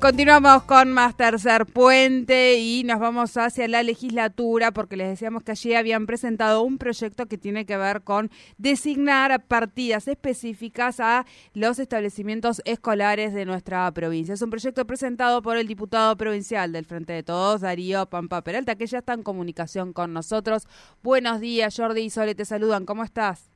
Continuamos con más tercer puente y nos vamos hacia la legislatura porque les decíamos que allí habían presentado un proyecto que tiene que ver con designar partidas específicas a los establecimientos escolares de nuestra provincia. Es un proyecto presentado por el diputado provincial del Frente de Todos, Darío Pampa Peralta, que ya está en comunicación con nosotros. Buenos días, Jordi y Sole, te saludan. ¿Cómo estás?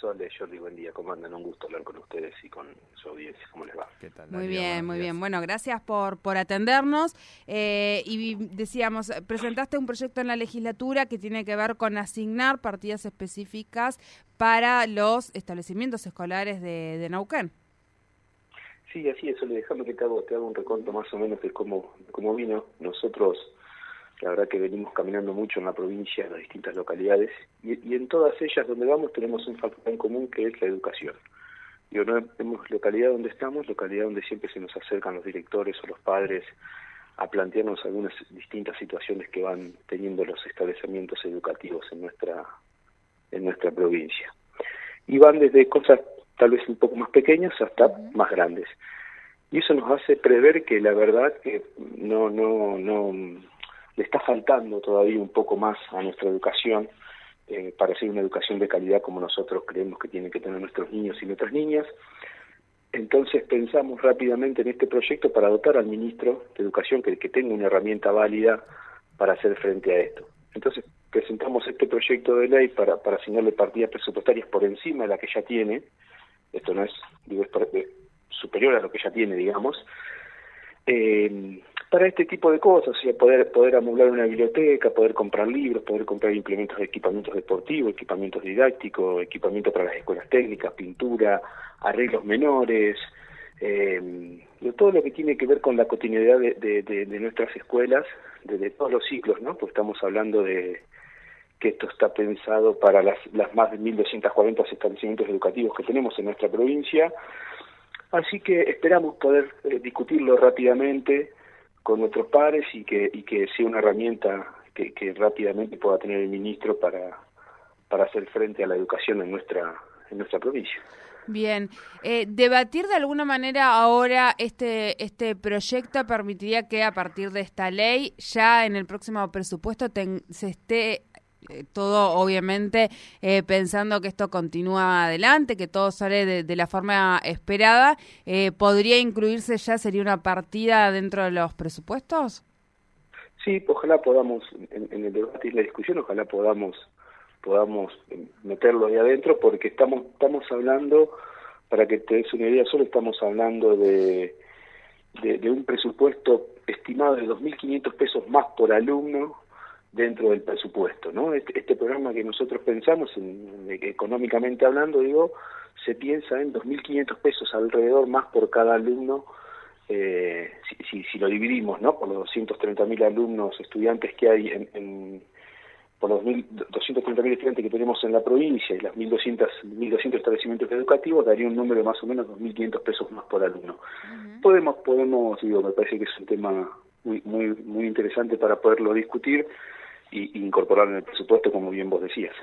Sole, Jordi, buen día, ¿cómo andan? Un gusto hablar con ustedes y con su audiencia, ¿cómo les va? ¿Qué tal, muy bien, muy bien. Bueno, gracias por, por atendernos. Eh, y decíamos, presentaste un proyecto en la legislatura que tiene que ver con asignar partidas específicas para los establecimientos escolares de, de Nauquén. Sí, así es, Sole, déjame que te hago, te hago un reconto más o menos de cómo, cómo vino. Nosotros la verdad que venimos caminando mucho en la provincia, en las distintas localidades, y, en todas ellas donde vamos tenemos un factor en común que es la educación. Digo, no vemos localidad donde estamos, localidad donde siempre se nos acercan los directores o los padres a plantearnos algunas distintas situaciones que van teniendo los establecimientos educativos en nuestra en nuestra provincia. Y van desde cosas tal vez un poco más pequeñas hasta más grandes. Y eso nos hace prever que la verdad que no no no le está faltando todavía un poco más a nuestra educación eh, para ser una educación de calidad como nosotros creemos que tienen que tener nuestros niños y nuestras niñas. Entonces pensamos rápidamente en este proyecto para dotar al ministro de Educación que, tenga una herramienta válida para hacer frente a esto. Entonces presentamos este proyecto de ley para, para asignarle partidas presupuestarias por encima de la que ya tiene. Esto no es, digo, es superior a lo que ya tiene, digamos. Eh, para este tipo de cosas, o sea, poder, poder amueblar una biblioteca, poder comprar libros, poder comprar implementos de equipamientos deportivos, equipamientos didácticos, equipamiento para las escuelas técnicas, pintura, arreglos menores, eh, todo lo que tiene que ver con la cotidianidad de, de, nuestras escuelas, desde todos los ciclos, ¿no? Pues estamos hablando de que esto está pensado para las, las más de 1.240 establecimientos educativos que tenemos en nuestra provincia, así que esperamos poder eh, discutirlo rápidamente, con nuestros pares y que, y que sea una herramienta que, que rápidamente pueda tener el ministro para, para hacer frente a la educación en nuestra, en nuestra provincia. Bien, eh, debatir de alguna manera ahora este este proyecto permitiría que a partir de esta ley ya en el próximo presupuesto se esté eh, todo obviamente eh, pensando que esto continúa adelante, que todo sale de, la forma esperada, eh, ¿podría incluirse ya, sería una partida dentro de los presupuestos? Sí, ojalá podamos, en, el debate y la discusión, ojalá podamos podamos meterlo ahí adentro, porque estamos, estamos hablando, para que te des una idea, solo estamos hablando de, de, de un presupuesto estimado de 2.500 pesos más por alumno dentro del presupuesto, ¿no? Este, este, programa que nosotros pensamos, en, económicamente hablando, digo, se piensa en 2.500 pesos alrededor más por cada alumno, eh, si, si, lo dividimos, ¿no? Por los 230.000 alumnos, estudiantes que hay en, en por los 230.000 estudiantes que tenemos en la provincia y las 1.200, 1.200 establecimientos educativos, daría un número de más o menos 2.500 pesos más por alumno. Podemos, podemos, digo, me parece que es un tema muy, muy, muy interesante para poderlo discutir y, incorporar en el presupuesto, como bien vos decías.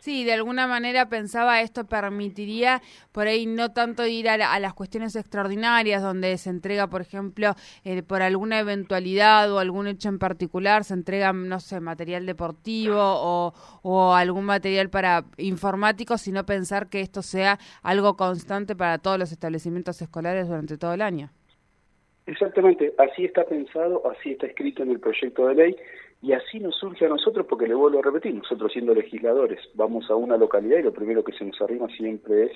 Sí, de alguna manera pensaba esto permitiría por ahí no tanto ir a, las cuestiones extraordinarias donde se entrega, por ejemplo, eh, por alguna eventualidad o algún hecho en particular, se entrega, no sé, material deportivo o, o algún material para informático, sino pensar que esto sea algo constante para todos los establecimientos escolares durante todo el año. Exactamente, así está pensado, así está escrito en el proyecto de ley y así nos surge a nosotros, porque le vuelvo a repetir, nosotros siendo legisladores vamos a una localidad y lo primero que se nos arrima siempre es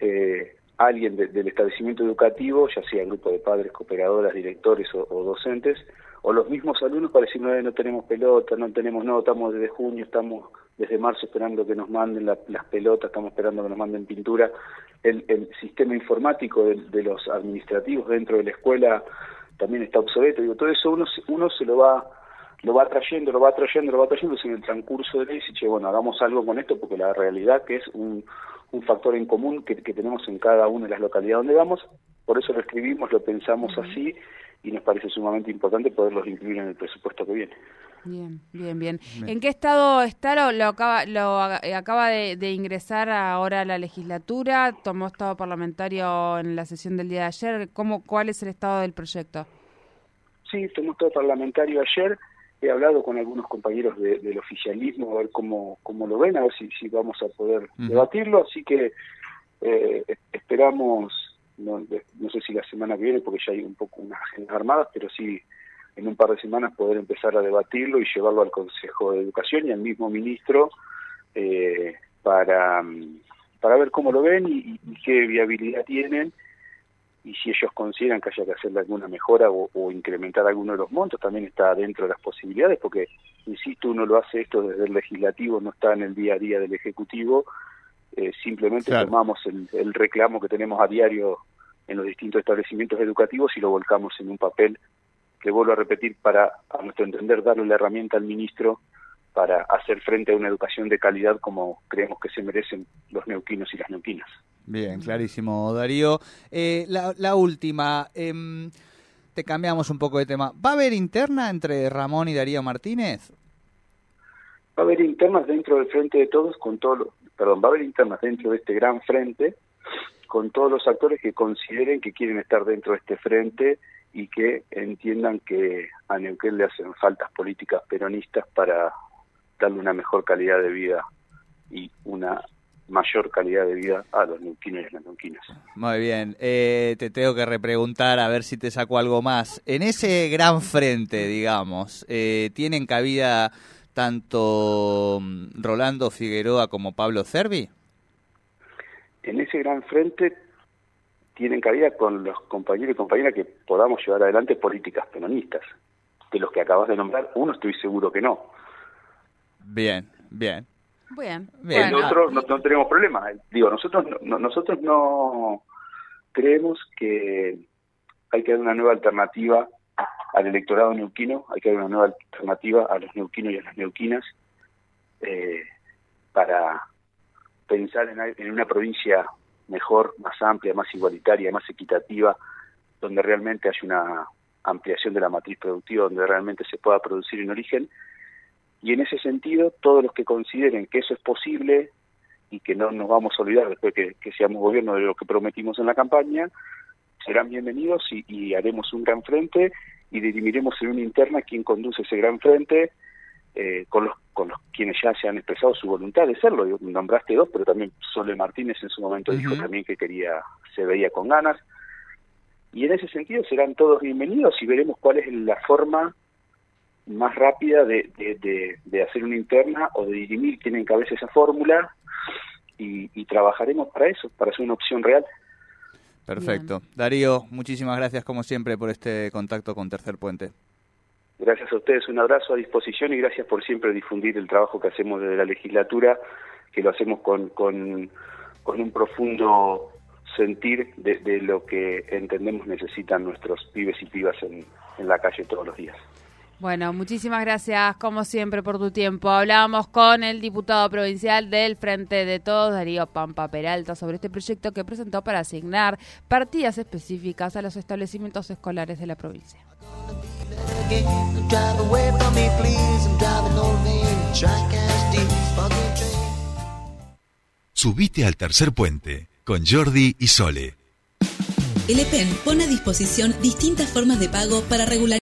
eh, alguien del establecimiento educativo, ya sea grupo de padres, cooperadoras, directores o, docentes, o los mismos alumnos para decir, no, no tenemos pelota, no tenemos, no, estamos desde junio, estamos desde marzo esperando que nos manden las pelotas, estamos esperando que nos manden pintura. El, el sistema informático de, de, los administrativos dentro de la escuela también está obsoleto. Digo, todo eso uno, uno se lo va lo va trayendo, lo va trayendo, lo va trayendo, en el transcurso de ley dice, che, bueno, hagamos algo con esto, porque la realidad que es un, un factor en común que, que tenemos en cada una de las localidades donde vamos, por eso lo escribimos, lo pensamos así y nos parece sumamente importante poderlos incluir en el presupuesto que viene. Bien, bien, bien. ¿En qué estado está? Lo, lo acaba, lo acaba de, ingresar ahora a la legislatura, tomó estado parlamentario en la sesión del día de ayer. ¿Cómo, ¿Cuál es el estado del proyecto? Sí, tomó estado parlamentario ayer. He hablado con algunos compañeros del oficialismo a ver cómo, cómo lo ven, a ver si, si vamos a poder debatirlo. Así que eh, esperamos, no, no sé si la semana que viene, porque ya hay un poco unas agendas armadas, pero sí en un par de semanas poder empezar a debatirlo y llevarlo al Consejo de Educación y al mismo ministro eh, para, para ver cómo lo ven y, qué viabilidad tienen y si ellos consideran que haya que hacerle alguna mejora o, incrementar alguno de los montos, también está dentro de las posibilidades, porque, insisto, uno lo hace esto desde el legislativo, no está en el día a día del Ejecutivo, eh, simplemente tomamos el, el reclamo que tenemos a diario en los distintos establecimientos educativos y lo volcamos en un papel que vuelvo a repetir, para, a nuestro entender, darle la herramienta al ministro para hacer frente a una educación de calidad como creemos que se merecen los neuquinos y las neuquinas. Bien, clarísimo, Darío. Eh, la, última, em, te cambiamos un poco de tema. ¿Va a haber interna entre Ramón y Darío Martínez? Va a haber internas dentro del frente de todos, con todo, perdón, va a haber internas dentro de este gran frente, con todos los actores que consideren que quieren estar dentro de este frente y que entiendan que a Neuquén le hacen faltas políticas peronistas para darle una mejor calidad de vida y una mayor calidad de vida a los neuquinos y las neuquinas. Muy bien, eh, te tengo que repreguntar a ver si te saco algo más. En ese gran frente, digamos, eh, ¿tienen cabida tanto mm, Rolando Figueroa como Pablo Cervi? En ese gran frente tienen cabida con los compañeros y compañeras que podamos llevar adelante políticas peronistas. De los que acabas de nombrar, uno estoy seguro que no. Bien, bien. Bien. bien. Nosotros no, tenemos problema. Digo, nosotros no, nosotros no creemos que hay que dar una nueva alternativa al electorado neuquino, hay que dar una nueva alternativa a los neuquinos y a las neuquinas eh, para pensar en, en una provincia mejor, más amplia, más igualitaria, más equitativa, donde realmente hay una ampliación de la matriz productiva, donde realmente se pueda producir en origen. Y en ese sentido, todos los que consideren que eso es posible y que no nos vamos a olvidar después que, que seamos gobierno de lo que prometimos en la campaña, serán bienvenidos y, y haremos un gran frente y dirimiremos en una interna quién conduce ese gran frente eh, con los con los quienes ya se han expresado su voluntad de serlo. Nombraste dos, pero también Sole Martínez en su momento dijo también que quería, se veía con ganas. Y en ese sentido serán todos bienvenidos y veremos cuál es la forma más rápida de, de, hacer una interna o de dirimir quién encabeza esa fórmula y, y, trabajaremos para eso, para hacer una opción real. Perfecto. Darío, muchísimas gracias como siempre por este contacto con Tercer Puente. Gracias a ustedes, un abrazo a disposición y gracias por siempre difundir el trabajo que hacemos desde la legislatura, que lo hacemos con, con, un profundo sentir de, lo que entendemos necesitan nuestros pibes y pibas en, en la calle todos los días. Bueno, muchísimas gracias como siempre por tu tiempo. Hablábamos con el diputado provincial del Frente de Todos, Darío Pampa Peralta, sobre este proyecto que presentó para asignar partidas específicas a los establecimientos escolares de la provincia. Subite al tercer puente con Jordi y Sole. El EPEN pone a disposición distintas formas de pago para regular